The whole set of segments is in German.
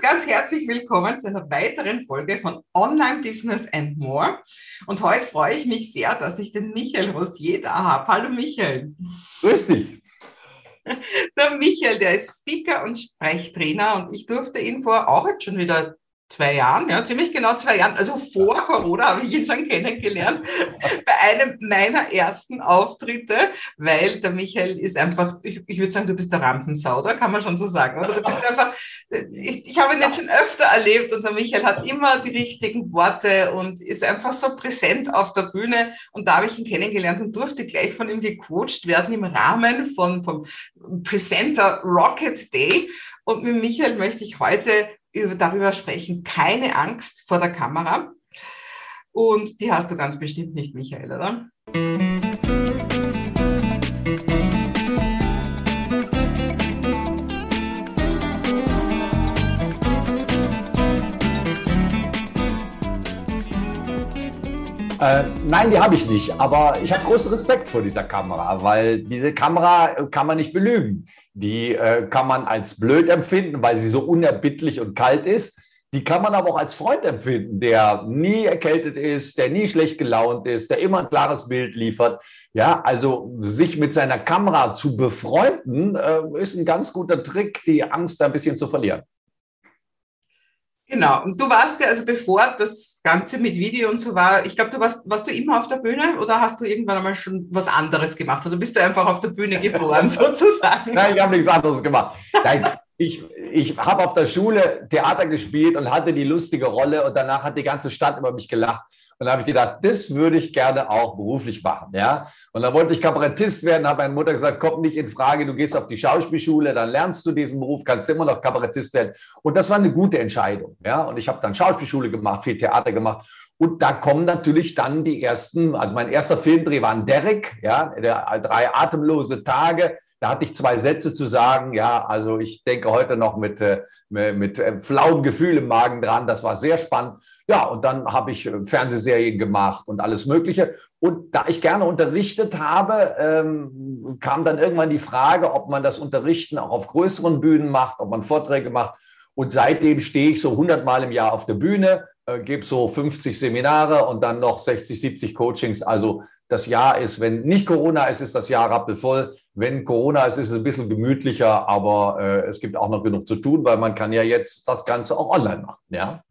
Ganz, ganz herzlich willkommen zu einer weiteren Folge von Online Business and More. Und heute freue ich mich sehr, dass ich den Michael Rossier da habe. Hallo Michael. Grüß dich. Der Michael, der ist Speaker und Sprechtrainer und ich durfte ihn vor auch jetzt schon wieder zwei Jahren, ja, ziemlich genau zwei Jahren, also vor Corona habe ich ihn schon kennengelernt, bei einem meiner ersten Auftritte, weil der Michael ist einfach, ich, ich würde sagen, du bist der Rampensau, da kann man schon so sagen, oder? Du bist einfach, ich, ich habe ihn jetzt schon öfter erlebt und der Michael hat immer die richtigen Worte und ist einfach so präsent auf der Bühne und da habe ich ihn kennengelernt und durfte gleich von ihm gecoacht werden im Rahmen von, vom Presenter Rocket Day. Und mit Michael möchte ich heute über, darüber sprechen, keine Angst vor der Kamera. Und die hast du ganz bestimmt nicht, Michael, oder? Äh, nein, die habe ich nicht. Aber ich habe großen Respekt vor dieser Kamera, weil diese Kamera äh, kann man nicht belügen. Die äh, kann man als blöd empfinden, weil sie so unerbittlich und kalt ist. Die kann man aber auch als Freund empfinden, der nie erkältet ist, der nie schlecht gelaunt ist, der immer ein klares Bild liefert. Ja, also sich mit seiner Kamera zu befreunden, äh, ist ein ganz guter Trick, die Angst ein bisschen zu verlieren. Genau. Und du warst ja, also bevor das Ganze mit Video und so war, ich glaube, du warst, warst du immer auf der Bühne oder hast du irgendwann einmal schon was anderes gemacht? Oder bist du einfach auf der Bühne geboren, sozusagen? Nein, ich habe nichts anderes gemacht. Nein, ich, ich habe auf der Schule Theater gespielt und hatte die lustige Rolle und danach hat die ganze Stadt über mich gelacht. Und da habe ich gedacht, das würde ich gerne auch beruflich machen. Ja? Und dann wollte ich Kabarettist werden, habe meine Mutter gesagt, komm nicht in Frage, du gehst auf die Schauspielschule, dann lernst du diesen Beruf, kannst immer noch Kabarettist werden. Und das war eine gute Entscheidung. Ja? Und ich habe dann Schauspielschule gemacht, viel Theater gemacht. Und da kommen natürlich dann die ersten, also mein erster Filmdreh war ein Derek, ja, der drei atemlose Tage. Da hatte ich zwei Sätze zu sagen. Ja, also ich denke heute noch mit, äh, mit, mit äh, flauem Gefühl im Magen dran. Das war sehr spannend. Ja, und dann habe ich äh, Fernsehserien gemacht und alles Mögliche. Und da ich gerne unterrichtet habe, ähm, kam dann irgendwann die Frage, ob man das Unterrichten auch auf größeren Bühnen macht, ob man Vorträge macht. Und seitdem stehe ich so 100 Mal im Jahr auf der Bühne, äh, gebe so 50 Seminare und dann noch 60, 70 Coachings. Also das Jahr ist, wenn nicht Corona ist, ist das Jahr rappelvoll. Wenn Corona ist, ist es ein bisschen gemütlicher, aber äh, es gibt auch noch genug zu tun, weil man kann ja jetzt das Ganze auch online machen. Ja.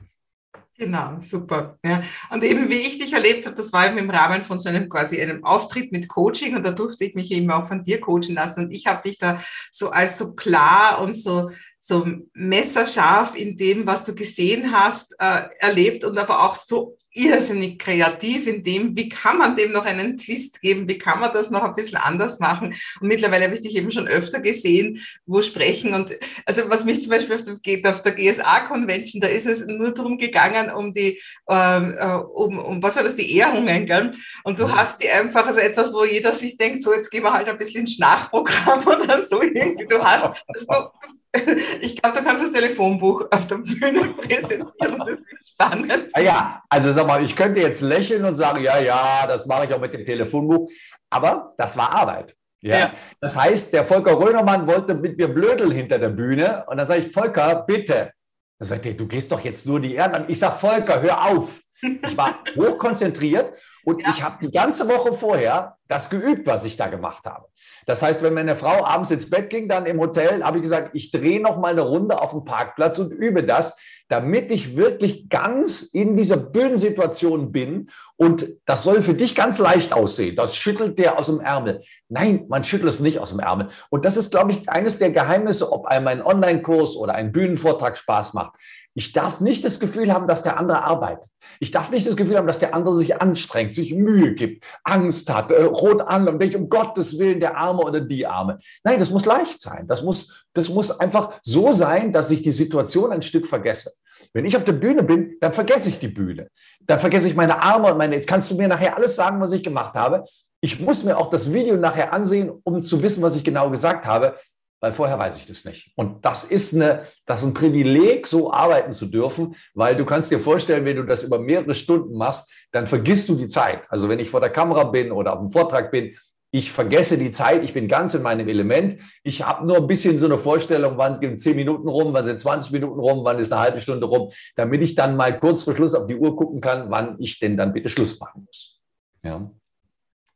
Genau, super. Ja. Und eben wie ich dich erlebt habe, das war eben im Rahmen von so einem quasi einem Auftritt mit Coaching und da durfte ich mich eben auch von dir coachen lassen und ich habe dich da so als so klar und so so messerscharf in dem, was du gesehen hast, äh, erlebt und aber auch so irrsinnig kreativ in dem, wie kann man dem noch einen Twist geben, wie kann man das noch ein bisschen anders machen. Und mittlerweile habe ich dich eben schon öfter gesehen, wo sprechen. Und also was mich zum Beispiel auf der, auf der GSA-Convention, da ist es nur darum gegangen, um die, ähm, äh, um, um, was war das, die Ehrungen, gell? Und du hast die einfach, also etwas, wo jeder sich denkt, so jetzt gehen wir halt ein bisschen ins Nachprogramm oder so irgendwie. Du hast, also, ich glaube, du kannst das Telefonbuch auf der Bühne präsentieren. Das ist spannend. Ah ja, also sag mal, ich könnte jetzt lächeln und sagen, ja, ja, das mache ich auch mit dem Telefonbuch. Aber das war Arbeit. Ja? ja. Das heißt, der Volker Rönermann wollte mit mir blödeln hinter der Bühne. Und dann sage ich, Volker, bitte. Dann sagt er, du gehst doch jetzt nur die Erde an. Ich sage, Volker, hör auf. Ich war hochkonzentriert und ja. ich habe die ganze Woche vorher das geübt, was ich da gemacht habe. Das heißt, wenn meine Frau abends ins Bett ging, dann im Hotel, habe ich gesagt, ich drehe noch mal eine Runde auf dem Parkplatz und übe das, damit ich wirklich ganz in dieser Bühnensituation bin. Und das soll für dich ganz leicht aussehen. Das schüttelt der aus dem Ärmel. Nein, man schüttelt es nicht aus dem Ärmel. Und das ist, glaube ich, eines der Geheimnisse, ob einem ein Online-Kurs oder ein Bühnenvortrag Spaß macht. Ich darf nicht das Gefühl haben, dass der andere arbeitet. Ich darf nicht das Gefühl haben, dass der andere sich anstrengt, sich Mühe gibt, Angst hat, äh, rot an und denkt, um Gottes Willen, der Arme oder die Arme. Nein, das muss leicht sein. Das muss, das muss einfach so sein, dass ich die Situation ein Stück vergesse. Wenn ich auf der Bühne bin, dann vergesse ich die Bühne. Dann vergesse ich meine Arme und meine, jetzt kannst du mir nachher alles sagen, was ich gemacht habe. Ich muss mir auch das Video nachher ansehen, um zu wissen, was ich genau gesagt habe weil vorher weiß ich das nicht. Und das ist, eine, das ist ein Privileg, so arbeiten zu dürfen, weil du kannst dir vorstellen, wenn du das über mehrere Stunden machst, dann vergisst du die Zeit. Also wenn ich vor der Kamera bin oder auf dem Vortrag bin, Ich vergesse die Zeit, ich bin ganz in meinem Element. Ich habe nur ein bisschen so eine Vorstellung, wann sind 10 Minuten rum, wann sind 20 Minuten rum, wann ist eine halbe Stunde rum, damit ich dann mal kurz vor Schluss auf die Uhr gucken kann, wann ich denn dann bitte Schluss machen muss. Ja.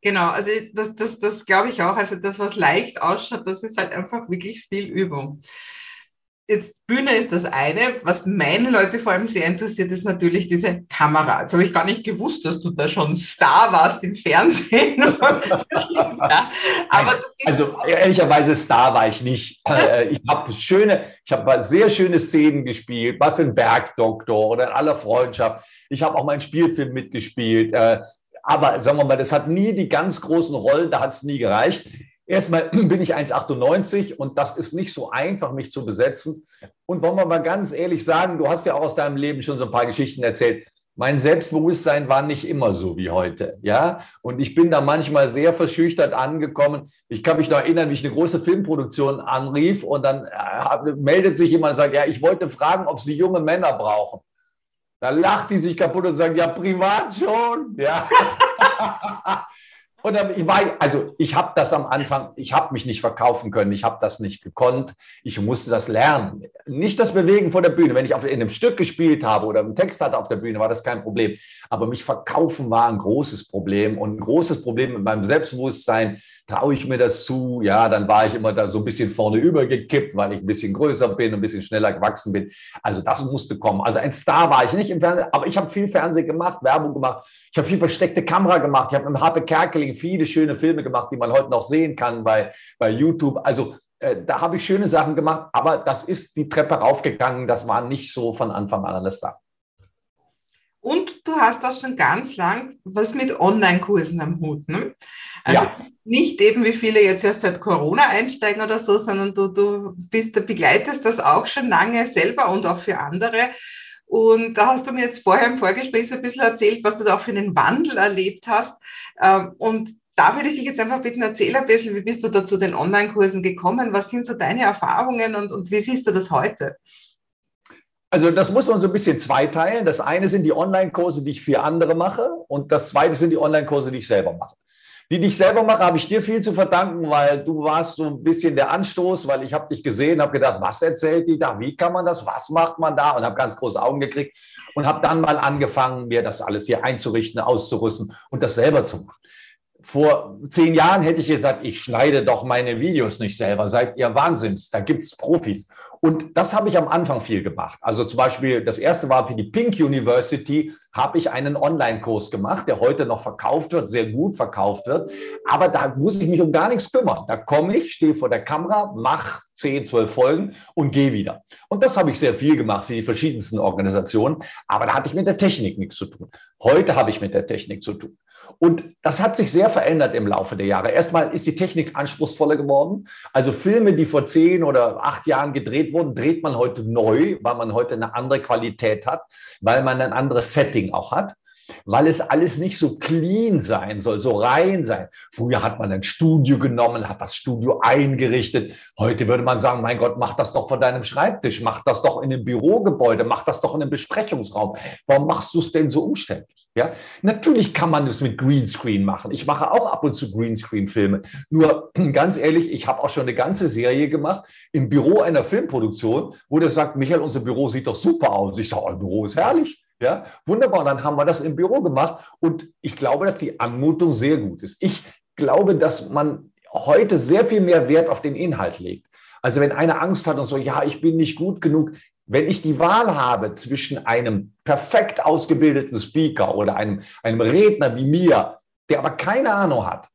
Genau, also das, das, das glaube ich auch. Also das, was leicht ausschaut, das ist halt einfach wirklich viel Übung. Jetzt Bühne ist das eine. Was meine Leute vor allem sehr interessiert, ist natürlich diese Kamera. Jetzt habe ich gar nicht gewusst, dass du da schon Star warst im Fernsehen. ja, aber also ehrlicherweise Star war ich nicht. Äh, ich habe schöne, ich habe sehr schöne Szenen gespielt, war für den Bergdoktor oder in aller Freundschaft. Ich habe auch meinen Spielfilm mitgespielt. Aber sagen wir mal, das hat nie die ganz großen Rollen, da hat es nie gereicht. Erstmal bin ich 1,98 und das ist nicht so einfach, mich zu besetzen. Und wollen wir mal ganz ehrlich sagen, du hast ja auch aus deinem Leben schon so ein paar Geschichten erzählt. Mein Selbstbewusstsein war nicht immer so wie heute, ja. Und ich bin da manchmal sehr verschüchtert angekommen. Ich kann mich noch erinnern, wie ich eine große Filmproduktion anrief und dann äh, meldet sich jemand und sagt, ja, ich wollte fragen, ob Sie junge Männer brauchen. Da lacht die sich kaputt und sagt, ja, privat schon, ja. Und ich war, also ich habe das am Anfang, ich habe mich nicht verkaufen können, ich habe das nicht gekonnt, ich musste das lernen. Nicht das Bewegen vor der Bühne. Wenn ich auf, in einem Stück gespielt habe oder einen Text hatte auf der Bühne, war das kein Problem. Aber mich verkaufen war ein großes Problem und ein großes Problem mit meinem Selbstbewusstsein. Traue ich mir das zu? Ja, dann war ich immer da so ein bisschen vorne übergekippt, weil ich ein bisschen größer bin, ein bisschen schneller gewachsen bin. Also das musste kommen. Also ein Star war ich nicht im Fernsehen, aber ich habe viel Fernsehen gemacht, Werbung gemacht. Ich habe viel versteckte Kamera gemacht. Ich habe mit Harpe Kerkeling viele schöne Filme gemacht, die man heute noch sehen kann bei, bei YouTube. Also äh, da habe ich schöne Sachen gemacht, aber das ist die Treppe raufgegangen. Das war nicht so von Anfang an alles da. Und du hast auch schon ganz lang was mit Online-Kursen am Hut. Ne? Also ja. nicht eben wie viele jetzt erst seit Corona einsteigen oder so, sondern du, du bist, du begleitest das auch schon lange selber und auch für andere. Und da hast du mir jetzt vorher im Vorgespräch so ein bisschen erzählt, was du da auch für einen Wandel erlebt hast. Ähm, und da würde ich dich jetzt einfach bitten, erzähl ein bisschen, wie bist du da zu den Online-Kursen gekommen? Was sind so deine Erfahrungen und, und wie siehst du das heute? Also das muss man so ein bisschen zweiteilen. Das eine sind die Online-Kurse, die ich für andere mache und das zweite sind die Online-Kurse, die ich selber mache. Die, ich selber mache, habe ich dir viel zu verdanken, weil du warst so ein bisschen der Anstoß, weil ich habe dich gesehen, habe gedacht, was erzählt die da, wie kann man das, was macht man da und habe ganz große Augen gekriegt und habe dann mal angefangen, mir das alles hier einzurichten, auszurüsten und das selber zu machen. Vor zehn Jahren hätte ich gesagt, ich schneide doch meine Videos nicht selber. Seid ihr Wahnsinns? Da gibt es Profis. Und das habe ich am Anfang viel gemacht. Also zum Beispiel, das erste war für die Pink University, habe ich einen Online-Kurs gemacht, der heute noch verkauft wird, sehr gut verkauft wird. Aber da muss ich mich um gar nichts kümmern. Da komme ich, stehe vor der Kamera, mache 10, 12 Folgen und gehe wieder. Und das habe ich sehr viel gemacht für die verschiedensten Organisationen. Aber da hatte ich mit der Technik nichts zu tun. Heute habe ich mit der Technik zu tun. Und das hat sich sehr verändert im Laufe der Jahre. Erstmal ist die Technik anspruchsvoller geworden. Also Filme, die vor zehn oder acht Jahren gedreht wurden, dreht man heute neu, weil man heute eine andere Qualität hat, weil man ein anderes Setting auch hat weil es alles nicht so clean sein soll, so rein sein. Früher hat man ein Studio genommen, hat das Studio eingerichtet. Heute würde man sagen, mein Gott, mach das doch vor deinem Schreibtisch, mach das doch in einem Bürogebäude, mach das doch in einem Besprechungsraum. Warum machst du es denn so umständlich? Ja, natürlich kann man es mit Greenscreen machen. Ich mache auch ab und zu Greenscreen-Filme. Nur ganz ehrlich, ich habe auch schon eine ganze Serie gemacht im Büro einer Filmproduktion, wo der sagt, Michael, unser Büro sieht doch super aus. Ich sage, euer Büro ist herrlich. Ja, wunderbar. Dann haben wir das im Büro gemacht und ich glaube, dass die Anmutung sehr gut ist. Ich glaube, dass man heute sehr viel mehr Wert auf den Inhalt legt. Also wenn einer Angst hat und so, ja, ich bin nicht gut genug, wenn ich die Wahl habe zwischen einem perfekt ausgebildeten Speaker oder einem, einem Redner wie mir, der aber keine Ahnung hat,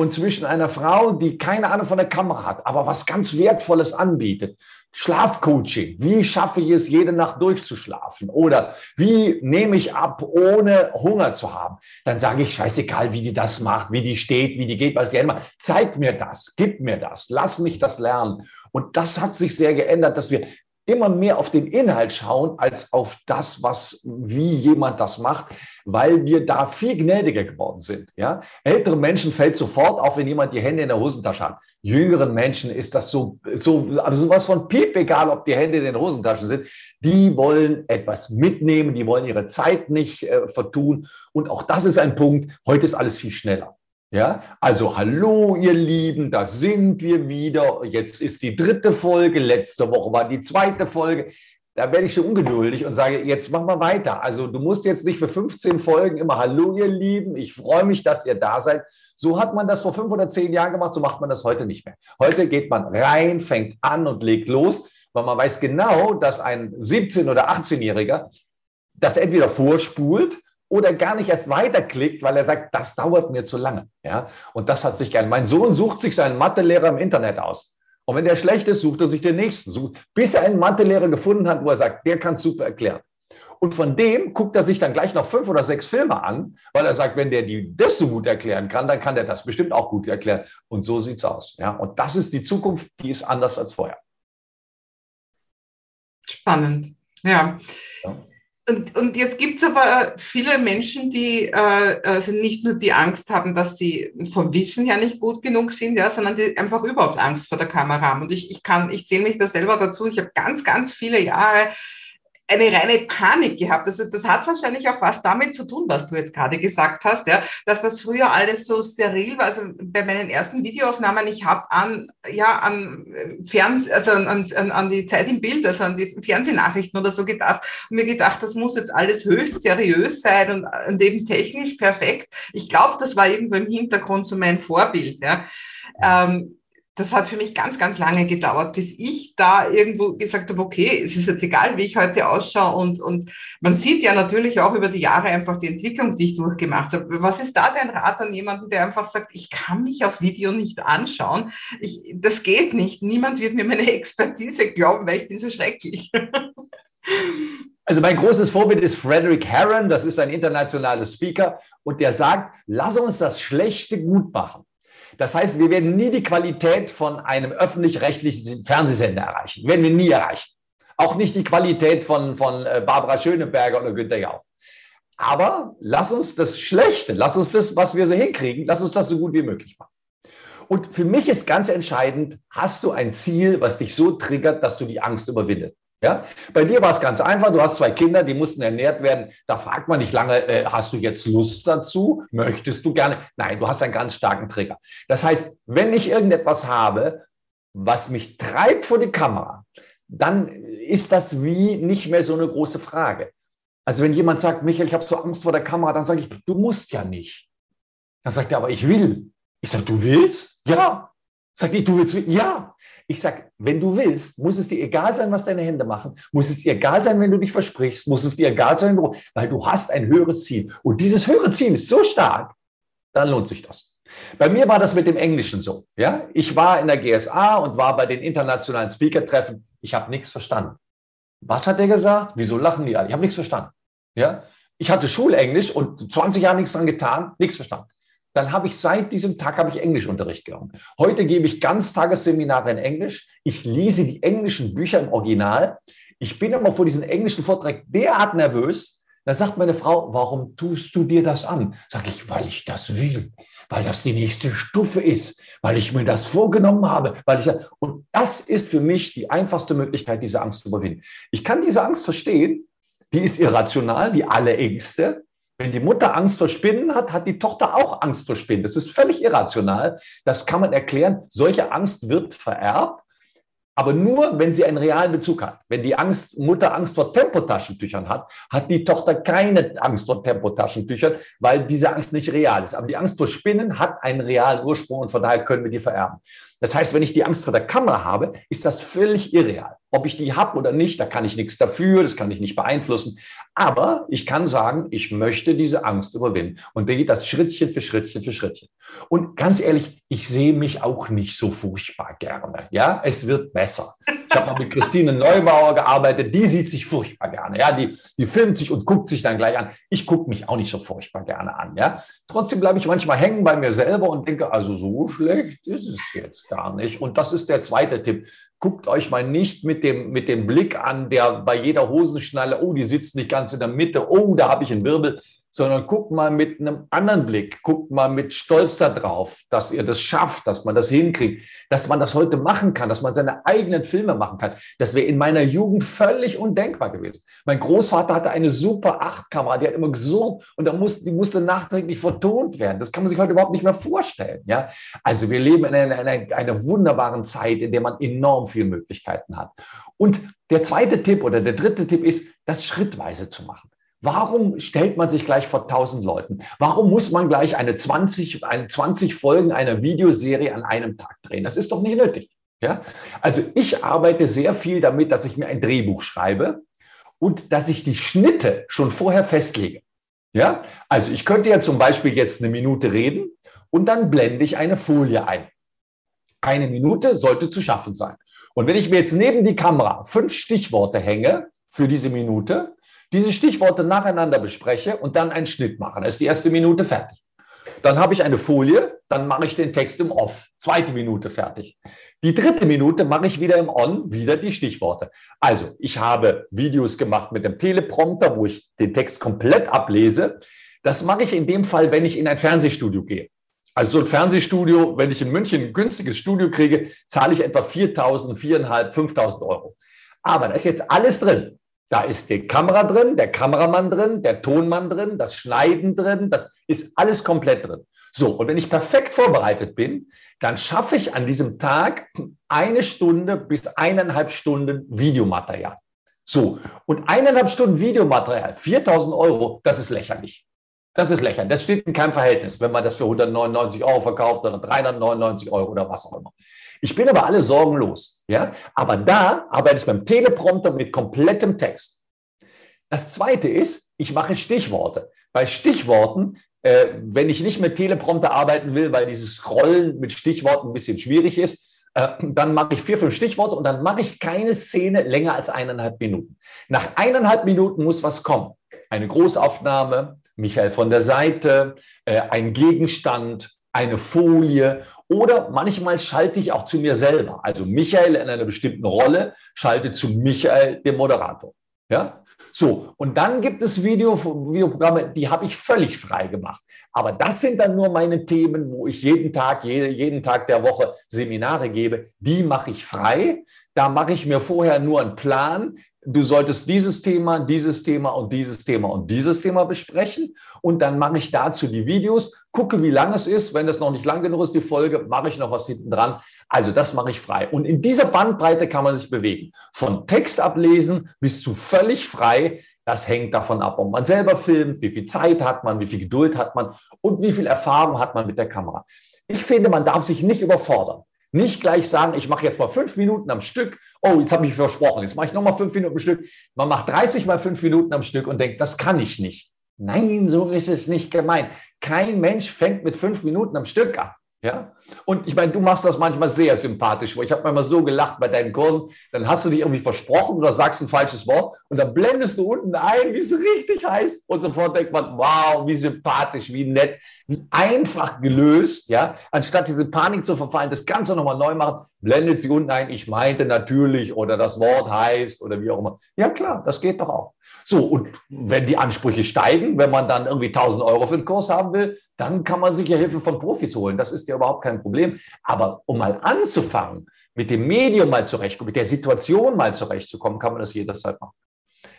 und zwischen einer Frau, die keine Ahnung von der Kamera hat, aber was ganz Wertvolles anbietet. Schlafcoaching. Wie schaffe ich es, jede Nacht durchzuschlafen? Oder wie nehme ich ab, ohne Hunger zu haben? Dann sage ich, scheißegal, wie die das macht, wie die steht, wie die geht, was die immer. Zeig mir das, gib mir das, lass mich das lernen. Und das hat sich sehr geändert, dass wir immer mehr auf den Inhalt schauen als auf das, was, wie jemand das macht, weil wir da viel gnädiger geworden sind. Ja? Ältere Menschen fällt sofort auf, wenn jemand die Hände in der Hosentasche hat. Jüngeren Menschen ist das so, so, also sowas von piep, egal ob die Hände in den Hosentaschen sind. Die wollen etwas mitnehmen, die wollen ihre Zeit nicht äh, vertun. Und auch das ist ein Punkt. Heute ist alles viel schneller. Ja, also hallo, ihr Lieben, da sind wir wieder. Jetzt ist die dritte Folge. Letzte Woche war die zweite Folge. Da werde ich schon ungeduldig und sage, jetzt machen wir weiter. Also du musst jetzt nicht für 15 Folgen immer Hallo, ihr Lieben. Ich freue mich, dass ihr da seid. So hat man das vor fünf oder zehn Jahren gemacht. So macht man das heute nicht mehr. Heute geht man rein, fängt an und legt los, weil man weiß genau, dass ein 17- oder 18-Jähriger das entweder vorspult oder gar nicht erst weiterklickt, weil er sagt, das dauert mir zu lange. Ja? Und das hat sich gern. Mein Sohn sucht sich seinen Mathelehrer im Internet aus. Und wenn der schlecht ist, sucht er sich den nächsten, bis er einen Mathelehrer gefunden hat, wo er sagt, der kann es super erklären. Und von dem guckt er sich dann gleich noch fünf oder sechs Filme an, weil er sagt, wenn der die das so gut erklären kann, dann kann der das bestimmt auch gut erklären. Und so sieht es aus. Ja? Und das ist die Zukunft, die ist anders als vorher. Spannend. Ja. ja. Und, und jetzt gibt es aber viele Menschen, die äh, also nicht nur die Angst haben, dass sie vom Wissen her nicht gut genug sind, ja, sondern die einfach überhaupt Angst vor der Kamera haben. Und ich, ich kann, ich zähle mich da selber dazu. Ich habe ganz, ganz viele Jahre eine reine Panik gehabt. Also das hat wahrscheinlich auch was damit zu tun, was du jetzt gerade gesagt hast, ja, dass das früher alles so steril war. Also bei meinen ersten Videoaufnahmen, ich habe an, ja, an Ferns, also an, an, an die Zeit im Bild, also an die Fernsehnachrichten oder so gedacht und mir gedacht, das muss jetzt alles höchst seriös sein und, und eben technisch perfekt. Ich glaube, das war irgendwo im Hintergrund so mein Vorbild, ja. Ähm, das hat für mich ganz, ganz lange gedauert, bis ich da irgendwo gesagt habe, okay, es ist jetzt egal, wie ich heute ausschaue. Und, und man sieht ja natürlich auch über die Jahre einfach die Entwicklung, die ich durchgemacht habe. Was ist da dein Rat an jemanden, der einfach sagt, ich kann mich auf Video nicht anschauen? Ich, das geht nicht. Niemand wird mir meine Expertise glauben, weil ich bin so schrecklich. Also mein großes Vorbild ist Frederick Herron, das ist ein internationaler Speaker und der sagt, lass uns das Schlechte gut machen. Das heißt, wir werden nie die Qualität von einem öffentlich-rechtlichen Fernsehsender erreichen. Werden wir nie erreichen. Auch nicht die Qualität von, von äh, Barbara Schöneberger oder Günter Jauch. Aber lass uns das Schlechte, lass uns das, was wir so hinkriegen, lass uns das so gut wie möglich machen. Und für mich ist ganz entscheidend, hast du ein Ziel, was dich so triggert, dass du die Angst überwindest? Ja? Bei dir war es ganz einfach. Du hast zwei Kinder, die mussten ernährt werden. Da fragt man nicht lange, äh, hast du jetzt Lust dazu? Möchtest du gerne? Nein, du hast einen ganz starken Trigger. Das heißt, wenn ich irgendetwas habe, was mich treibt vor die Kamera, dann ist das wie nicht mehr so eine große Frage. Also wenn jemand sagt, Michael, ich habe so Angst vor der Kamera, dann sage ich, du musst ja nicht. Dann sagt er, aber ich will. Ich sage, du willst? Ja. Sagt die, du willst? Ja. Ich sage, wenn du willst, muss es dir egal sein, was deine Hände machen. Muss es dir egal sein, wenn du dich versprichst. Muss es dir egal sein, weil du hast ein höheres Ziel. Und dieses höhere Ziel ist so stark, dann lohnt sich das. Bei mir war das mit dem Englischen so. Ja? Ich war in der GSA und war bei den internationalen Speaker-Treffen. Ich habe nichts verstanden. Was hat der gesagt? Wieso lachen die alle? Ich habe nichts verstanden. Ja? Ich hatte Schulenglisch und 20 Jahre nichts dran getan, nichts verstanden dann habe ich seit diesem Tag habe ich Englischunterricht genommen. Heute gebe ich Ganztagesseminare in Englisch. Ich lese die englischen Bücher im Original. Ich bin immer vor diesem englischen Vortrag derart nervös. Da sagt meine Frau, warum tust du dir das an? Sag ich, weil ich das will, weil das die nächste Stufe ist, weil ich mir das vorgenommen habe, weil ich und das ist für mich die einfachste Möglichkeit, diese Angst zu überwinden. Ich kann diese Angst verstehen, die ist irrational, wie alle Ängste, wenn die Mutter Angst vor Spinnen hat, hat die Tochter auch Angst vor Spinnen. Das ist völlig irrational. Das kann man erklären. Solche Angst wird vererbt aber nur, wenn sie einen realen Bezug hat. Wenn die Angst, Mutter Angst vor Tempotaschentüchern hat, hat die Tochter keine Angst vor Tempotaschentüchern, weil diese Angst nicht real ist. Aber die Angst vor Spinnen hat einen realen Ursprung und von daher können wir die vererben. Das heißt, wenn ich die Angst vor der Kamera habe, ist das völlig irreal. Ob ich die habe oder nicht, da kann ich nichts dafür, das kann ich nicht beeinflussen. Aber ich kann sagen, ich möchte diese Angst überwinden. Und da geht das Schrittchen für Schrittchen für Schrittchen. Und ganz ehrlich, ich sehe mich auch nicht so furchtbar gerne. Ja, es wird besser. Ich habe mal mit Christine Neubauer gearbeitet, die sieht sich furchtbar gerne. Ja, die, die filmt sich und guckt sich dann gleich an. Ich gucke mich auch nicht so furchtbar gerne an. Ja, trotzdem bleibe ich manchmal hängen bei mir selber und denke, also so schlecht ist es jetzt gar nicht. Und das ist der zweite Tipp. Guckt euch mal nicht mit dem, mit dem Blick an, der bei jeder Hosenschnalle, oh, die sitzt nicht ganz in der Mitte, oh, da habe ich einen Wirbel. Sondern guckt mal mit einem anderen Blick, guckt mal mit Stolz darauf, dass ihr das schafft, dass man das hinkriegt, dass man das heute machen kann, dass man seine eigenen Filme machen kann. Das wäre in meiner Jugend völlig undenkbar gewesen. Mein Großvater hatte eine super 8-Kamera, die hat immer gesurrt und da musste, die musste nachträglich vertont werden. Das kann man sich heute überhaupt nicht mehr vorstellen. Ja? Also wir leben in einer, einer, einer wunderbaren Zeit, in der man enorm viele Möglichkeiten hat. Und der zweite Tipp oder der dritte Tipp ist, das schrittweise zu machen. Warum stellt man sich gleich vor 1000 Leuten? Warum muss man gleich eine 20, eine 20 Folgen einer Videoserie an einem Tag drehen? Das ist doch nicht nötig. Ja? Also ich arbeite sehr viel damit, dass ich mir ein Drehbuch schreibe und dass ich die Schnitte schon vorher festlege. Ja? Also ich könnte ja zum Beispiel jetzt eine Minute reden und dann blende ich eine Folie ein. Eine Minute sollte zu schaffen sein. Und wenn ich mir jetzt neben die Kamera fünf Stichworte hänge für diese Minute, diese Stichworte nacheinander bespreche und dann einen Schnitt mache. Dann ist die erste Minute fertig. Dann habe ich eine Folie, dann mache ich den Text im Off. Zweite Minute fertig. Die dritte Minute mache ich wieder im On, wieder die Stichworte. Also, ich habe Videos gemacht mit dem Teleprompter, wo ich den Text komplett ablese. Das mache ich in dem Fall, wenn ich in ein Fernsehstudio gehe. Also so ein Fernsehstudio, wenn ich in München ein günstiges Studio kriege, zahle ich etwa 4.000, 4.500, 5.000 Euro. Aber da ist jetzt alles drin. Da ist die Kamera drin, der Kameramann drin, der Tonmann drin, das Schneiden drin, das ist alles komplett drin. So, und wenn ich perfekt vorbereitet bin, dann schaffe ich an diesem Tag eine Stunde bis eineinhalb Stunden Videomaterial. So, und eineinhalb Stunden Videomaterial, 4000 Euro, das ist lächerlich. Das ist lächerlich. Das steht in keinem Verhältnis, wenn man das für 199 Euro verkauft oder 399 Euro oder was auch immer. Ich bin aber alle Sorgen los. Ja? Aber da arbeite ich beim Teleprompter mit komplettem Text. Das zweite ist, ich mache Stichworte. Bei Stichworten, äh, wenn ich nicht mit Teleprompter arbeiten will, weil dieses Scrollen mit Stichworten ein bisschen schwierig ist, äh, dann mache ich vier, fünf Stichworte und dann mache ich keine Szene länger als eineinhalb Minuten. Nach eineinhalb Minuten muss was kommen. Eine Großaufnahme, Michael von der Seite, äh, ein Gegenstand, eine Folie oder manchmal schalte ich auch zu mir selber. Also Michael in einer bestimmten Rolle schalte zu Michael, dem Moderator. Ja? So, und dann gibt es Video, Videoprogramme, die habe ich völlig frei gemacht. Aber das sind dann nur meine Themen, wo ich jeden Tag, jeden Tag der Woche Seminare gebe. Die mache ich frei. Da mache ich mir vorher nur einen Plan, du solltest dieses Thema, dieses Thema und dieses Thema und dieses Thema besprechen. Und dann mache ich dazu die Videos, gucke, wie lang es ist. Wenn das noch nicht lang genug ist, die Folge, mache ich noch was hinten dran. Also das mache ich frei. Und in dieser Bandbreite kann man sich bewegen. Von Text ablesen bis zu völlig frei. Das hängt davon ab, ob man selber filmt, wie viel Zeit hat man, wie viel Geduld hat man und wie viel Erfahrung hat man mit der Kamera. Ich finde, man darf sich nicht überfordern. Nicht gleich sagen, ich mache jetzt mal fünf Minuten am Stück. Oh, jetzt habe ich versprochen, jetzt mache ich nochmal fünf Minuten am Stück. Man macht 30 mal fünf Minuten am Stück und denkt, das kann ich nicht. Nein, so ist es nicht gemeint. Kein Mensch fängt mit fünf Minuten am Stück an. Ja? Und ich meine, du machst das manchmal sehr sympathisch. Ich habe manchmal so gelacht bei deinen Kursen. Dann hast du dich irgendwie versprochen oder sagst ein falsches Wort und dann blendest du unten ein, wie es richtig heißt. Und sofort denkt man, wow, wie sympathisch, wie nett, wie einfach gelöst. Ja? Anstatt diese Panik zu verfallen, das Ganze nochmal neu machen, blendet sie unten ein, ich meinte natürlich oder das Wort heißt oder wie auch immer. Ja, klar, das geht doch auch. So, und wenn die Ansprüche steigen, wenn man dann irgendwie 1000 Euro für den Kurs haben will, dann kann man sich ja Hilfe von Profis holen. Das ist ja überhaupt kein Problem. Aber um mal anzufangen, mit dem Medium mal zurechtkommen, mit der Situation mal zurechtzukommen, kann man das jederzeit machen.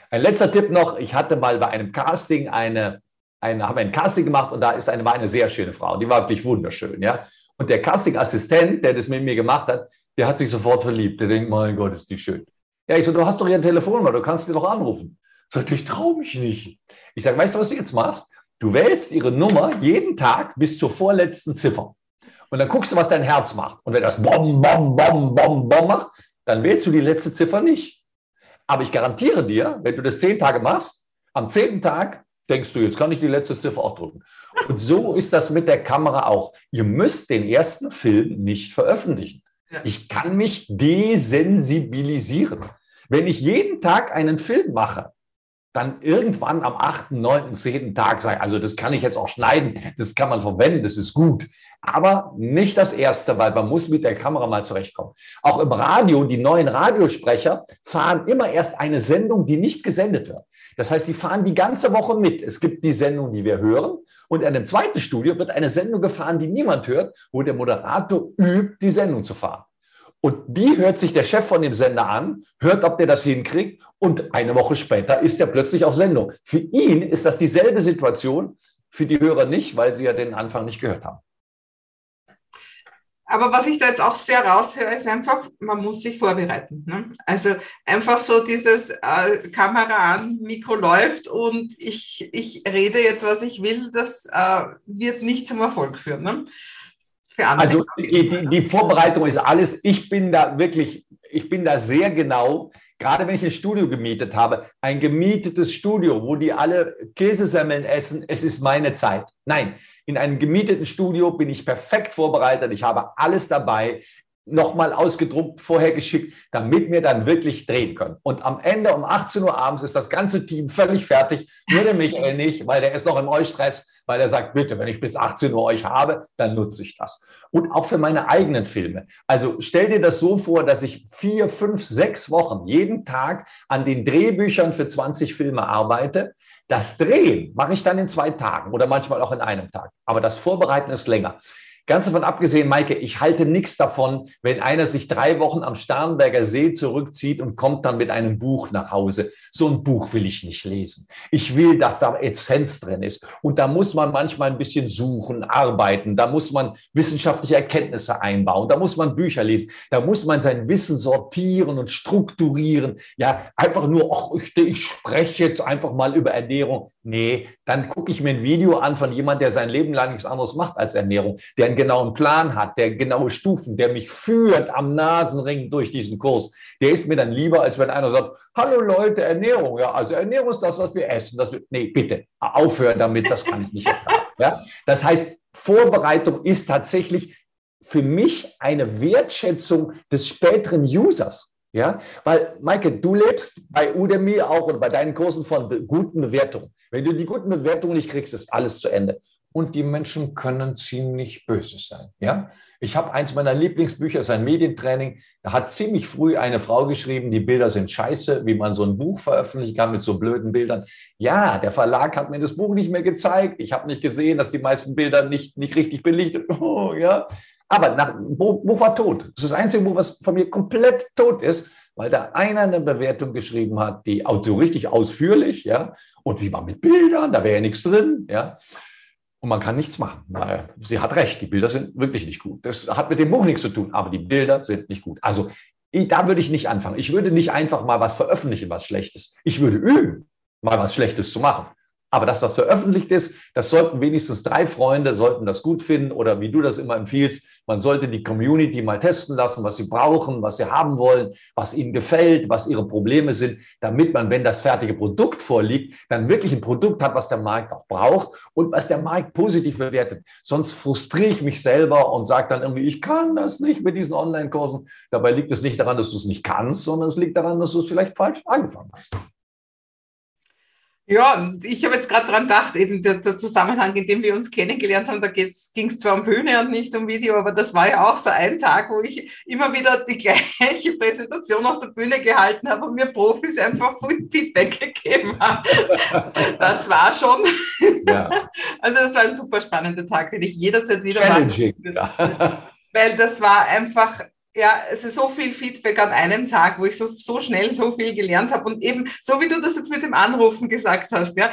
Ein letzter Tipp noch. Ich hatte mal bei einem Casting eine, eine habe ein Casting gemacht und da ist eine, war eine sehr schöne Frau. Die war wirklich wunderschön, ja. Und der Casting-Assistent, der das mit mir gemacht hat, der hat sich sofort verliebt. Der denkt, mein Gott, ist die schön. Ja, ich so, du hast doch ihr Telefonnummer, du kannst sie doch anrufen. Sag ich, traue mich nicht. Ich sage, weißt du, was du jetzt machst? Du wählst ihre Nummer jeden Tag bis zur vorletzten Ziffer. Und dann guckst du, was dein Herz macht. Und wenn das Bom, Bom, Bom, Bom, Bom macht, dann wählst du die letzte Ziffer nicht. Aber ich garantiere dir, wenn du das zehn Tage machst, am zehnten Tag denkst du, jetzt kann ich die letzte Ziffer auch drücken. Und so ist das mit der Kamera auch. Ihr müsst den ersten Film nicht veröffentlichen. Ich kann mich desensibilisieren. Wenn ich jeden Tag einen Film mache, dann irgendwann am 8., 9., 10. Tag sagen, also das kann ich jetzt auch schneiden, das kann man verwenden, das ist gut. Aber nicht das erste, weil man muss mit der Kamera mal zurechtkommen. Auch im Radio, die neuen Radiosprecher fahren immer erst eine Sendung, die nicht gesendet wird. Das heißt, die fahren die ganze Woche mit. Es gibt die Sendung, die wir hören. Und in einem zweiten Studio wird eine Sendung gefahren, die niemand hört, wo der Moderator übt, die Sendung zu fahren. Und die hört sich der Chef von dem Sender an, hört, ob der das hinkriegt. Und eine Woche später ist er plötzlich auf Sendung. Für ihn ist das dieselbe Situation, für die Hörer nicht, weil sie ja den Anfang nicht gehört haben. Aber was ich da jetzt auch sehr raushöre, ist einfach, man muss sich vorbereiten. Ne? Also einfach so dieses äh, Kamera an, Mikro läuft und ich, ich rede jetzt, was ich will, das äh, wird nicht zum Erfolg führen. Ne? Also die, die, die Vorbereitung ist alles. Ich bin da wirklich, ich bin da sehr genau gerade wenn ich ein Studio gemietet habe, ein gemietetes Studio, wo die alle Käsesemmeln essen, es ist meine Zeit. Nein, in einem gemieteten Studio bin ich perfekt vorbereitet. Ich habe alles dabei nochmal ausgedruckt, vorher geschickt, damit wir dann wirklich drehen können. Und am Ende um 18 Uhr abends ist das ganze Team völlig fertig, nur der Michael nicht, weil der ist noch im Eustress, weil er sagt, bitte, wenn ich bis 18 Uhr euch habe, dann nutze ich das und auch für meine eigenen Filme. Also stell dir das so vor, dass ich vier, fünf, sechs Wochen jeden Tag an den Drehbüchern für 20 Filme arbeite. Das Drehen mache ich dann in zwei Tagen oder manchmal auch in einem Tag. Aber das Vorbereiten ist länger. Ganz davon abgesehen, Maike, ich halte nichts davon, wenn einer sich drei Wochen am Starnberger See zurückzieht und kommt dann mit einem Buch nach Hause. So ein Buch will ich nicht lesen. Ich will, dass da Essenz drin ist. Und da muss man manchmal ein bisschen suchen, arbeiten. Da muss man wissenschaftliche Erkenntnisse einbauen. Da muss man Bücher lesen. Da muss man sein Wissen sortieren und strukturieren. Ja, einfach nur, ach, ich, ich spreche jetzt einfach mal über Ernährung. Nee, dann gucke ich mir ein Video an von jemand, der sein Leben lang nichts anderes macht als Ernährung, der einen genauen Plan hat, der genaue Stufen, der mich führt am Nasenring durch diesen Kurs. Der ist mir dann lieber, als wenn einer sagt, hallo Leute, Ernährung. Ja, also Ernährung ist das, was wir essen. Das wir, nee, bitte, aufhören damit, das kann ich nicht. Ja? Das heißt, Vorbereitung ist tatsächlich für mich eine Wertschätzung des späteren Users. Ja, weil, Maike, du lebst bei Udemy auch und bei deinen Kursen von guten Bewertungen. Wenn du die guten Bewertungen nicht kriegst, ist alles zu Ende. Und die Menschen können ziemlich böse sein. Ja, ich habe eins meiner Lieblingsbücher, ist ein Medientraining. Da hat ziemlich früh eine Frau geschrieben, die Bilder sind scheiße, wie man so ein Buch veröffentlichen kann mit so blöden Bildern. Ja, der Verlag hat mir das Buch nicht mehr gezeigt. Ich habe nicht gesehen, dass die meisten Bilder nicht, nicht richtig belichtet. Oh, ja, aber nach, Buch, war tot. Das ist das einzige Buch, was von mir komplett tot ist, weil da einer eine Bewertung geschrieben hat, die so richtig ausführlich, ja, und wie man mit Bildern, da wäre ja nichts drin, ja. Und man kann nichts machen. Naja, sie hat recht, die Bilder sind wirklich nicht gut. Das hat mit dem Buch nichts zu tun, aber die Bilder sind nicht gut. Also da würde ich nicht anfangen. Ich würde nicht einfach mal was veröffentlichen, was Schlechtes. Ich würde üben, mal was Schlechtes zu machen. Aber das, was veröffentlicht ist, das sollten wenigstens drei Freunde, sollten das gut finden oder wie du das immer empfiehlst, man sollte die Community mal testen lassen, was sie brauchen, was sie haben wollen, was ihnen gefällt, was ihre Probleme sind, damit man, wenn das fertige Produkt vorliegt, dann wirklich ein Produkt hat, was der Markt auch braucht und was der Markt positiv bewertet. Sonst frustriere ich mich selber und sage dann irgendwie, ich kann das nicht mit diesen Online-Kursen. Dabei liegt es nicht daran, dass du es nicht kannst, sondern es liegt daran, dass du es vielleicht falsch angefangen hast. Ja, ich habe jetzt gerade daran gedacht, eben der, der, Zusammenhang, in dem wir uns kennengelernt haben, da ging es zwar um Bühne und nicht um Video, aber das war ja auch so ein Tag, wo ich immer wieder die gleiche Präsentation auf der Bühne gehalten habe und mir Profis einfach Feedback gegeben haben. Das war schon, ja. also das war ein super spannender Tag, den ich jederzeit wieder machen Weil das war einfach ja, es ist so viel Feedback an einem Tag, wo ich so, so schnell so viel gelernt habe und eben so wie du das jetzt mit dem Anrufen gesagt hast, ja,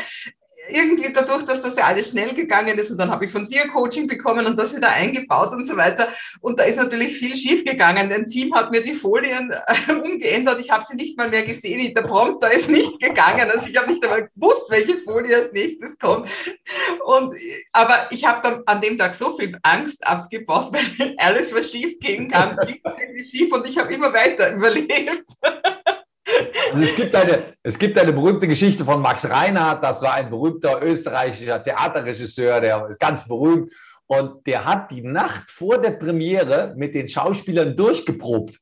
irgendwie dadurch, dass das ja alles schnell gegangen ist und dann habe ich von dir Coaching bekommen und das wieder eingebaut und so weiter. Und da ist natürlich viel schief gegangen. Ein Team hat mir die Folien äh, umgeändert. Ich habe sie nicht mal mehr gesehen. Der Prompter ist nicht gegangen. Also ich habe nicht einmal gewusst, welche Folie als nächstes kommt. Und, aber ich habe dann an dem Tag so viel Angst abgebaut, weil alles, was schief gehen kann, liegt schief und ich habe immer weiter überlebt. Also es, gibt eine, es gibt eine berühmte Geschichte von Max Reinhardt, das war ein berühmter österreichischer Theaterregisseur, der ist ganz berühmt. Und der hat die Nacht vor der Premiere mit den Schauspielern durchgeprobt.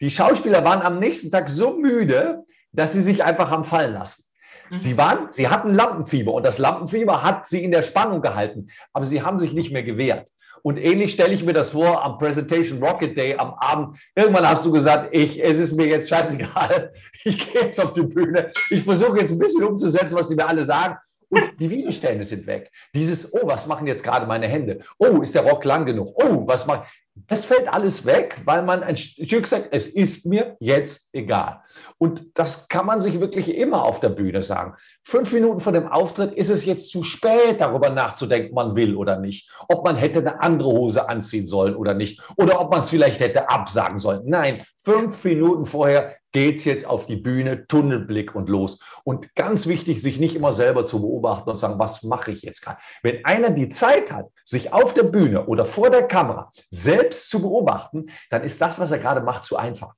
Die Schauspieler waren am nächsten Tag so müde, dass sie sich einfach haben fallen lassen. Mhm. Sie waren, sie hatten Lampenfieber und das Lampenfieber hat sie in der Spannung gehalten, aber sie haben sich nicht mehr gewehrt. Und ähnlich stelle ich mir das vor am Presentation Rocket Day am Abend. Irgendwann hast du gesagt, ich, es ist mir jetzt scheißegal. Ich gehe jetzt auf die Bühne. Ich versuche jetzt ein bisschen umzusetzen, was die mir alle sagen. Und die Widerstände sind weg. Dieses, oh, was machen jetzt gerade meine Hände? Oh, ist der Rock lang genug? Oh, was macht. Das fällt alles weg, weil man ein Stück sagt, es ist mir jetzt egal. Und das kann man sich wirklich immer auf der Bühne sagen. Fünf Minuten vor dem Auftritt ist es jetzt zu spät, darüber nachzudenken, man will oder nicht. Ob man hätte eine andere Hose anziehen sollen oder nicht. Oder ob man es vielleicht hätte absagen sollen. Nein, fünf Minuten vorher geht's jetzt auf die Bühne, Tunnelblick und los. Und ganz wichtig, sich nicht immer selber zu beobachten und sagen, was mache ich jetzt gerade? Wenn einer die Zeit hat, sich auf der Bühne oder vor der Kamera selbst zu beobachten, dann ist das, was er gerade macht, zu einfach.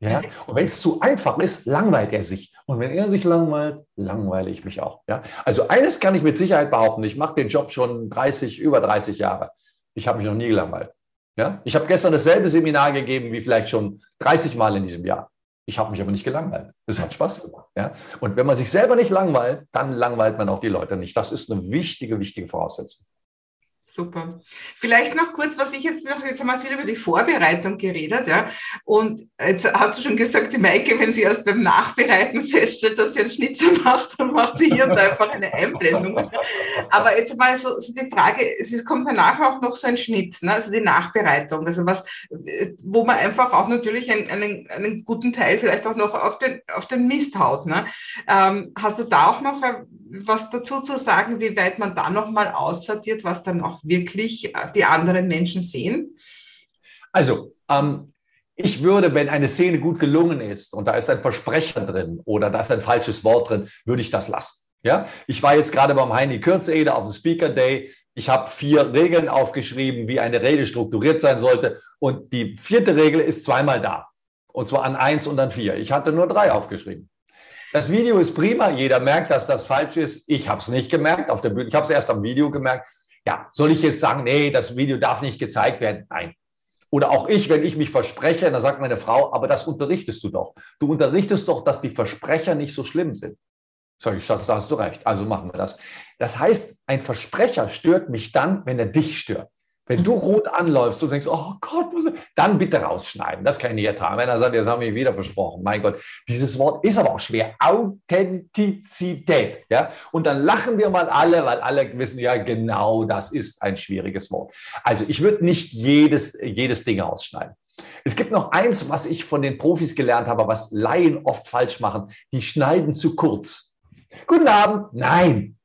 Ja? Und wenn es zu einfach ist, langweilt er sich. Und wenn er sich langweilt, langweile ich mich auch. Ja? Also eines kann ich mit Sicherheit behaupten, ich mache den Job schon 30, über 30 Jahre. Ich habe mich noch nie gelangweilt. Ja? Ich habe gestern dasselbe Seminar gegeben wie vielleicht schon 30 Mal in diesem Jahr. Ich habe mich aber nicht gelangweilt. Es hat Spaß gemacht. Ja? Und wenn man sich selber nicht langweilt, dann langweilt man auch die Leute nicht. Das ist eine wichtige, wichtige Voraussetzung. Super. Vielleicht noch kurz, was ich jetzt noch, jetzt haben wir viel über die Vorbereitung geredet, ja. Und jetzt hast du schon gesagt, die Maike, wenn sie erst beim Nachbereiten feststellt, dass sie einen Schnitzer macht, dann macht sie hier und da einfach eine Einblendung. Aber jetzt mal so, so die Frage, es kommt danach auch noch so ein Schnitt, ne? also die Nachbereitung, also was, wo man einfach auch natürlich einen, einen, einen guten Teil vielleicht auch noch auf den, auf den Mist haut. Ne? Ähm, hast du da auch noch was dazu zu sagen, wie weit man da nochmal aussortiert, was dann auch wirklich äh, die anderen Menschen sehen? Also, ähm, ich würde, wenn eine Szene gut gelungen ist und da ist ein Versprecher drin oder da ist ein falsches Wort drin, würde ich das lassen. Ja, ich war jetzt gerade beim Heini Kürzede auf dem Speaker Day. Ich habe vier Regeln aufgeschrieben, wie eine Rede strukturiert sein sollte. Und die vierte Regel ist zweimal da. Und zwar an eins und an vier. Ich hatte nur drei aufgeschrieben. Das Video ist prima, jeder merkt, dass das falsch ist. Ich habe es nicht gemerkt auf der Bühne. Ich habe es erst am Video gemerkt. Ja, soll ich jetzt sagen, nee, das Video darf nicht gezeigt werden? Nein. Oder auch ich, wenn ich mich verspreche, dann sagt meine Frau, aber das unterrichtest du doch. Du unterrichtest doch, dass die Versprecher nicht so schlimm sind. Sag ich, Schatz, da hast du recht. Also machen wir das. Das heißt, ein Versprecher stört mich dann, wenn er dich stört. Wenn du rot anläufst und denkst, oh Gott, dann bitte rausschneiden. Das kann ich nicht ertragen. Wenn er sagt, jetzt haben wir wieder versprochen. Mein Gott, dieses Wort ist aber auch schwer. Authentizität. Ja? Und dann lachen wir mal alle, weil alle wissen ja genau, das ist ein schwieriges Wort. Also ich würde nicht jedes, jedes Ding ausschneiden. Es gibt noch eins, was ich von den Profis gelernt habe, was Laien oft falsch machen. Die schneiden zu kurz. Guten Abend. Nein.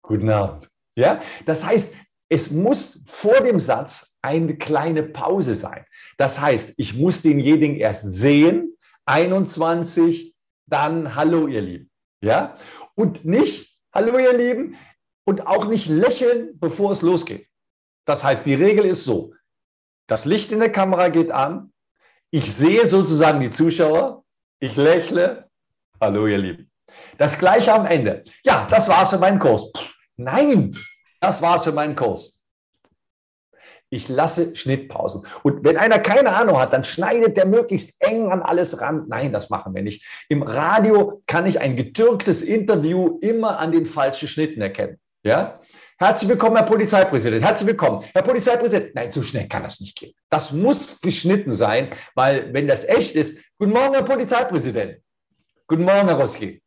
Guten Abend. Ja, das heißt, es muss vor dem Satz eine kleine Pause sein. Das heißt, ich muss denjenigen erst sehen, 21, dann Hallo, ihr Lieben. Ja? Und nicht Hallo, ihr Lieben und auch nicht lächeln, bevor es losgeht. Das heißt, die Regel ist so: Das Licht in der Kamera geht an, ich sehe sozusagen die Zuschauer, ich lächle, Hallo, ihr Lieben. Das gleiche am Ende. Ja, das war's für meinen Kurs. Nein, das war's für meinen Kurs. Ich lasse Schnittpausen. Und wenn einer keine Ahnung hat, dann schneidet der möglichst eng an alles ran. Nein, das machen wir nicht. Im Radio kann ich ein getürktes Interview immer an den falschen Schnitten erkennen. Ja? Herzlich willkommen, Herr Polizeipräsident. Herzlich willkommen. Herr Polizeipräsident. Nein, so schnell kann das nicht gehen. Das muss geschnitten sein, weil wenn das echt ist, guten Morgen, Herr Polizeipräsident. Guten Morgen, Herr Roski.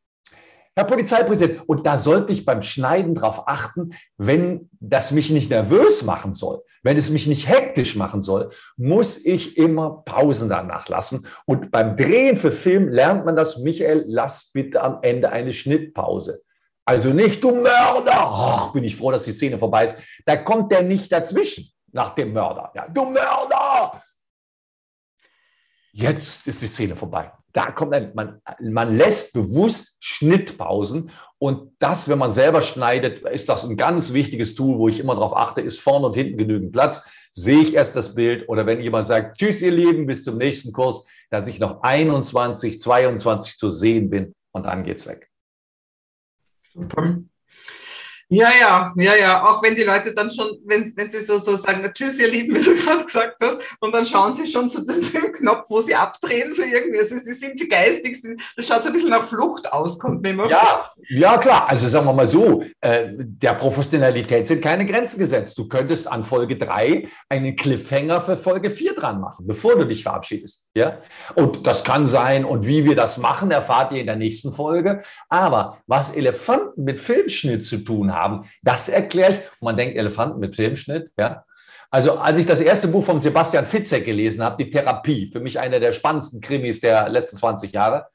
Herr Polizeipräsident, und da sollte ich beim Schneiden darauf achten, wenn das mich nicht nervös machen soll, wenn es mich nicht hektisch machen soll, muss ich immer Pausen danach lassen. Und beim Drehen für Film lernt man das, Michael, lass bitte am Ende eine Schnittpause. Also nicht, du Mörder! Ach, bin ich froh, dass die Szene vorbei ist. Da kommt der nicht dazwischen nach dem Mörder. Ja, du Mörder! Jetzt ist die Szene vorbei da kommt ein, man, man lässt bewusst Schnittpausen und das, wenn man selber schneidet, ist das ein ganz wichtiges Tool, wo ich immer darauf achte, ist vorne und hinten genügend Platz. Sehe ich erst das Bild oder wenn jemand sagt, tschüss ihr Lieben, bis zum nächsten Kurs, dass ich noch 21, 22 zu sehen bin und dann geht's weg. Super. Ja, ja, ja, ja. Auch wenn die Leute dann schon, wenn, wenn sie so, so sagen, tschüss, ihr Lieben, wie du gerade gesagt hast, und dann schauen sie schon zu dem Knopf, wo sie abdrehen, so irgendwie. Also sie sind geistig, das schaut so ein bisschen nach Flucht aus, kommt mir immer Ja, ja, klar. Also sagen wir mal so, äh, der Professionalität sind keine Grenzen gesetzt. Du könntest an Folge 3 einen Cliffhanger für Folge 4 dran machen, bevor du dich verabschiedest. Ja? Und das kann sein, und wie wir das machen, erfahrt ihr in der nächsten Folge. Aber was Elefanten mit Filmschnitt zu tun haben, haben. Das erkläre ich. man denkt, Elefanten mit Filmschnitt, ja. Also, als ich das erste Buch von Sebastian Fitzek gelesen habe, Die Therapie, für mich einer der spannendsten Krimis der letzten 20 Jahre,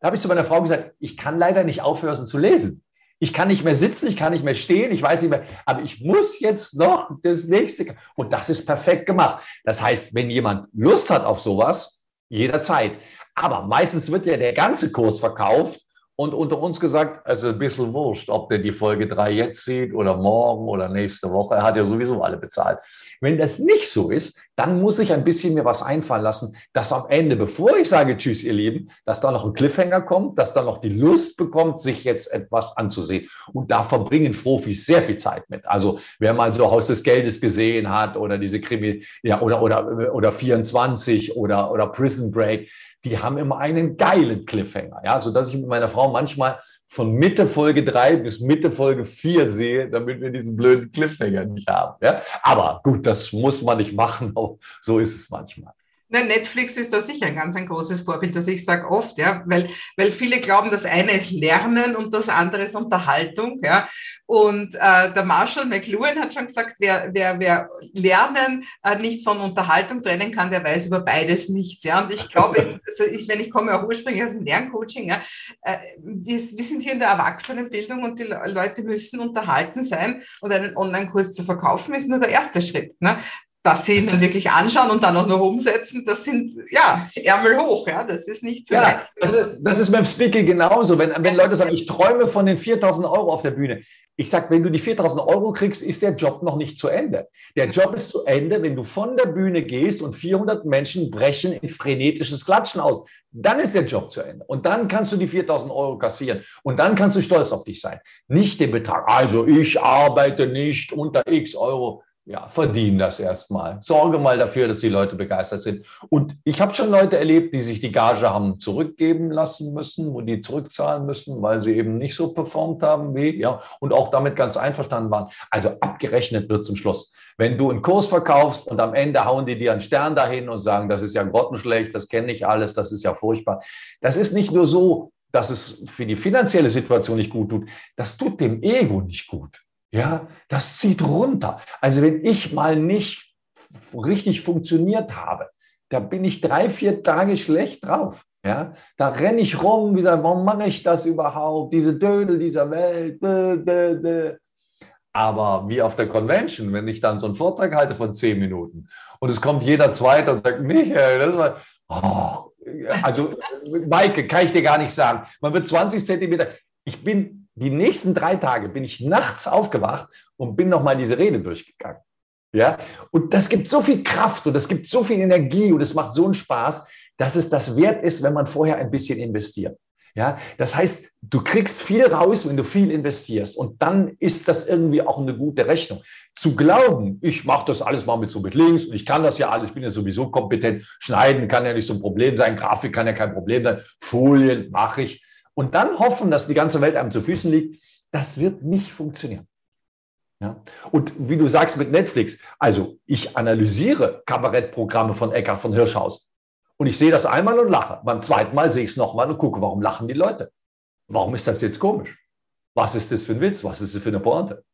da habe ich zu meiner Frau gesagt, ich kann leider nicht aufhören zu lesen. Ich kann nicht mehr sitzen, ich kann nicht mehr stehen, ich weiß nicht mehr, aber ich muss jetzt noch das nächste. Und das ist perfekt gemacht. Das heißt, wenn jemand Lust hat auf sowas, jederzeit. Aber meistens wird ja der ganze Kurs verkauft und unter uns gesagt, es ist ein bisschen wurscht, ob der die Folge 3 jetzt sieht oder morgen oder nächste Woche. Er hat ja sowieso alle bezahlt. Wenn das nicht so ist, dann muss ich ein bisschen mir was einfallen lassen, dass am Ende, bevor ich sage Tschüss, ihr Lieben, dass da noch ein Cliffhanger kommt, dass da noch die Lust bekommt, sich jetzt etwas anzusehen. Und da verbringen Profis sehr viel Zeit mit. Also wer mal so Haus des Geldes gesehen hat oder diese Krimi, ja, oder, oder, oder 24 oder, oder Prison Break, die haben immer einen geilen Cliffhanger. Ja, so dass ich mit meiner Frau manchmal von Mitte Folge 3 bis Mitte Folge 4 sehe, damit wir diesen blöden Cliffhanger nicht haben. Ja, aber gut, das muss man nicht machen. So ist es manchmal. Na, Netflix ist da sicher ein ganz ein großes Vorbild, das ich sage oft, ja, weil, weil viele glauben, das eine ist Lernen und das andere ist Unterhaltung, ja. Und äh, der Marshall McLuhan hat schon gesagt, wer, wer, wer Lernen äh, nicht von Unterhaltung trennen kann, der weiß über beides nichts, ja. Und ich glaube, also ich, wenn ich komme auch ursprünglich aus dem Lerncoaching, ja, äh, wir, wir sind hier in der Erwachsenenbildung und die Leute müssen unterhalten sein und einen Online-Kurs zu verkaufen ist nur der erste Schritt. Ne? Dass sie dann wirklich anschauen und dann auch noch umsetzen, das sind, ja, Ärmel hoch, ja, das ist nicht so. Ja, das ist, das ist beim Speaking genauso. Wenn, wenn Leute sagen, ich träume von den 4000 Euro auf der Bühne. Ich sage, wenn du die 4000 Euro kriegst, ist der Job noch nicht zu Ende. Der Job ist zu Ende, wenn du von der Bühne gehst und 400 Menschen brechen in frenetisches Klatschen aus. Dann ist der Job zu Ende. Und dann kannst du die 4000 Euro kassieren. Und dann kannst du stolz auf dich sein. Nicht den Betrag. Also ich arbeite nicht unter x Euro ja, verdienen das erstmal. Sorge mal dafür, dass die Leute begeistert sind. Und ich habe schon Leute erlebt, die sich die Gage haben zurückgeben lassen müssen, wo die zurückzahlen müssen, weil sie eben nicht so performt haben wie, ja, und auch damit ganz einverstanden waren. Also abgerechnet wird zum Schluss. Wenn du einen Kurs verkaufst und am Ende hauen die dir einen Stern dahin und sagen, das ist ja grottenschlecht, das kenne ich alles, das ist ja furchtbar. Das ist nicht nur so, dass es für die finanzielle Situation nicht gut tut, das tut dem Ego nicht gut. Ja, das zieht runter. Also wenn ich mal nicht richtig funktioniert habe, da bin ich drei, vier Tage schlecht drauf. Ja, da renne ich rum, wie gesagt, warum mache ich das überhaupt? Diese Dödel dieser Welt. Bäh, bäh, bäh. Aber wie auf der Convention, wenn ich dann so einen Vortrag halte von zehn Minuten und es kommt jeder Zweite und sagt, Michael, das war, oh, also Maike, kann ich dir gar nicht sagen. Man wird 20 Zentimeter. Ich bin die nächsten drei Tage bin ich nachts aufgewacht und bin nochmal diese Rede durchgegangen. Ja, und das gibt so viel Kraft und das gibt so viel Energie und es macht so einen Spaß, dass es das wert ist, wenn man vorher ein bisschen investiert. Ja, das heißt, du kriegst viel raus, wenn du viel investierst. Und dann ist das irgendwie auch eine gute Rechnung. Zu glauben, ich mache das alles mal mit so mit links und ich kann das ja alles, ich bin ja sowieso kompetent. Schneiden kann ja nicht so ein Problem sein, Grafik kann ja kein Problem sein, Folien mache ich und dann hoffen, dass die ganze Welt einem zu Füßen liegt, das wird nicht funktionieren. Ja? Und wie du sagst mit Netflix, also ich analysiere Kabarettprogramme von Eckhard von Hirschhaus und ich sehe das einmal und lache. Beim zweiten Mal sehe ich es nochmal und gucke, warum lachen die Leute? Warum ist das jetzt komisch? Was ist das für ein Witz? Was ist das für eine Pointe?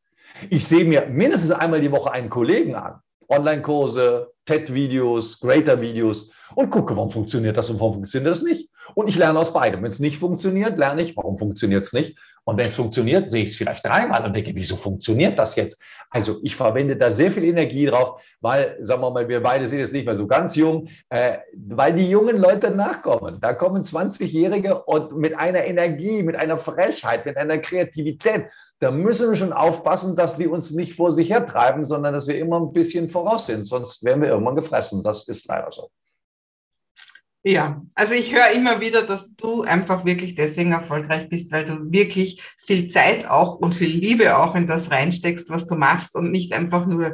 Ich sehe mir mindestens einmal die Woche einen Kollegen an. Online-Kurse, TED-Videos, Greater-Videos und gucke, warum funktioniert das und warum funktioniert das nicht. Und ich lerne aus beidem. Wenn es nicht funktioniert, lerne ich, warum funktioniert es nicht. Und wenn es funktioniert, sehe ich es vielleicht dreimal und denke, wieso funktioniert das jetzt? Also ich verwende da sehr viel Energie drauf, weil, sagen wir mal, wir beide sind jetzt nicht mehr so ganz jung, äh, weil die jungen Leute nachkommen. Da kommen 20-Jährige und mit einer Energie, mit einer Frechheit, mit einer Kreativität. Da müssen wir schon aufpassen, dass wir uns nicht vor sich hertreiben, sondern dass wir immer ein bisschen voraus sind. Sonst werden wir irgendwann gefressen. Das ist leider so. Ja, also ich höre immer wieder, dass du einfach wirklich deswegen erfolgreich bist, weil du wirklich viel Zeit auch und viel Liebe auch in das reinsteckst, was du machst und nicht einfach nur.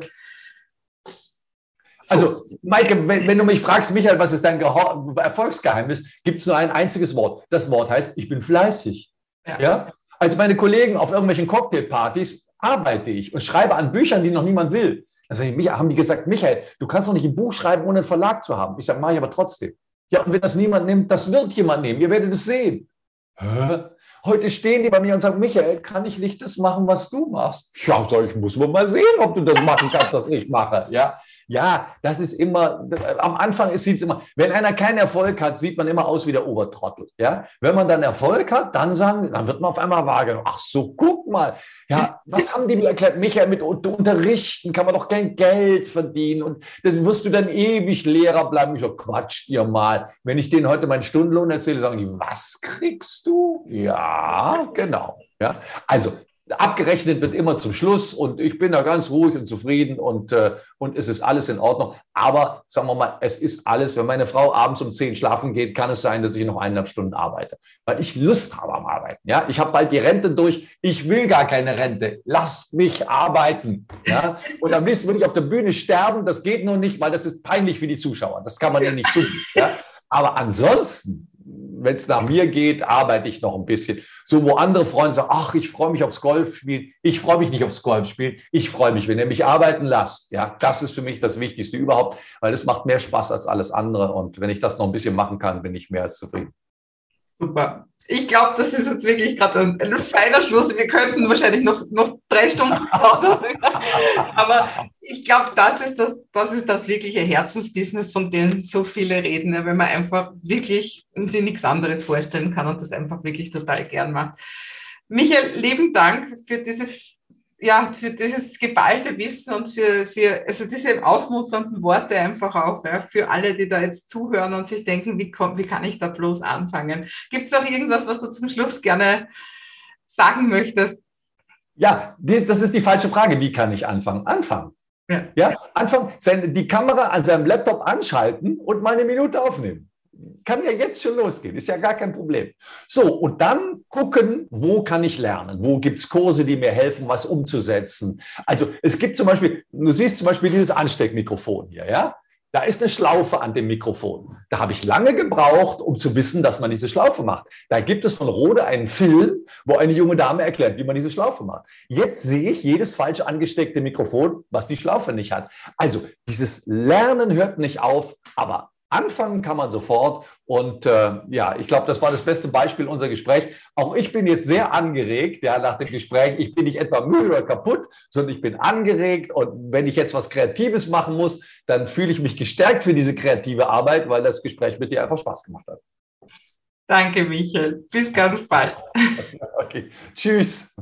So. Also, Maike, wenn, wenn, du mich fragst, Michael, was ist dein Gehor Erfolgsgeheimnis, gibt es nur ein einziges Wort. Das Wort heißt, ich bin fleißig. Ja. ja? Als meine Kollegen auf irgendwelchen Cocktailpartys arbeite ich und schreibe an Büchern, die noch niemand will. Also haben die gesagt, Michael, du kannst doch nicht ein Buch schreiben, ohne einen Verlag zu haben. Ich sage, mache ich aber trotzdem. Ja, und wenn das niemand nimmt, das wird jemand nehmen. Ihr werdet es sehen. Hä? Heute stehen die bei mir und sagen, Michael, kann ich nicht das machen, was du machst? Ja, sag ich, muss man mal sehen, ob du das machen kannst, was ich mache. Ja, ja, das ist immer, am Anfang sieht es immer, wenn einer keinen Erfolg hat, sieht man immer aus wie der Obertrottel. Ja, wenn man dann Erfolg hat, dann sagen, dann wird man auf einmal wahrgenommen. Ach so, guck mal. Ja, was haben die mir erklärt? Michael, mit Unterrichten kann man doch kein Geld verdienen und dann wirst du dann ewig Lehrer bleiben. Ich so, quatsch dir mal. Wenn ich denen heute meinen Stundenlohn erzähle, sagen die, was kriegst du? Ja, genau. Ja, also abgerechnet wird immer zum Schluss und ich bin da ganz ruhig und zufrieden und, äh, und es ist alles in Ordnung. Aber sagen wir mal, es ist alles, wenn meine Frau abends um zehn schlafen geht, kann es sein, dass ich noch eineinhalb Stunden arbeite, weil ich Lust habe am Arbeiten. Ja, ich habe bald die Rente durch. Ich will gar keine Rente. Lasst mich arbeiten. Ja, und am liebsten würde ich auf der Bühne sterben. Das geht nur nicht, weil das ist peinlich für die Zuschauer. Das kann man ja nicht zugeben. Ja? Aber ansonsten wenn es nach mir geht, arbeite ich noch ein bisschen. So, wo andere Freunde sagen, ach, ich freue mich aufs Golfspielen. Ich freue mich nicht aufs Golfspielen. Ich freue mich, wenn ihr mich arbeiten lasst. Ja, das ist für mich das Wichtigste überhaupt, weil es macht mehr Spaß als alles andere. Und wenn ich das noch ein bisschen machen kann, bin ich mehr als zufrieden. Super. Ich glaube, das ist jetzt wirklich gerade ein, ein, feiner Schluss. Wir könnten wahrscheinlich noch, noch drei Stunden plaudern. Aber ich glaube, das, ist das, das ist das wirkliche Herzensbusiness, von dem so viele reden, wenn man einfach wirklich sich nichts anderes vorstellen kann und das einfach wirklich total gern macht. Michael, lieben Dank für diese ja, für dieses geballte Wissen und für, für also diese aufmunternden Worte einfach auch, ja, für alle, die da jetzt zuhören und sich denken, wie, wie kann ich da bloß anfangen? Gibt es noch irgendwas, was du zum Schluss gerne sagen möchtest? Ja, das, das ist die falsche Frage. Wie kann ich anfangen? Anfangen. Ja, ja anfangen, die Kamera an seinem Laptop anschalten und mal eine Minute aufnehmen kann ja jetzt schon losgehen, ist ja gar kein Problem. So, und dann gucken, wo kann ich lernen? Wo gibt es Kurse, die mir helfen, was umzusetzen? Also es gibt zum Beispiel, du siehst zum Beispiel dieses Ansteckmikrofon hier, ja? Da ist eine Schlaufe an dem Mikrofon. Da habe ich lange gebraucht, um zu wissen, dass man diese Schlaufe macht. Da gibt es von Rode einen Film, wo eine junge Dame erklärt, wie man diese Schlaufe macht. Jetzt sehe ich jedes falsch angesteckte Mikrofon, was die Schlaufe nicht hat. Also dieses Lernen hört nicht auf, aber Anfangen kann man sofort. Und äh, ja, ich glaube, das war das beste Beispiel unser Gespräch. Auch ich bin jetzt sehr angeregt, ja, nach dem Gespräch. Ich bin nicht etwa müde oder kaputt, sondern ich bin angeregt. Und wenn ich jetzt was Kreatives machen muss, dann fühle ich mich gestärkt für diese kreative Arbeit, weil das Gespräch mit dir einfach Spaß gemacht hat. Danke, Michael. Bis ganz bald. okay. Tschüss.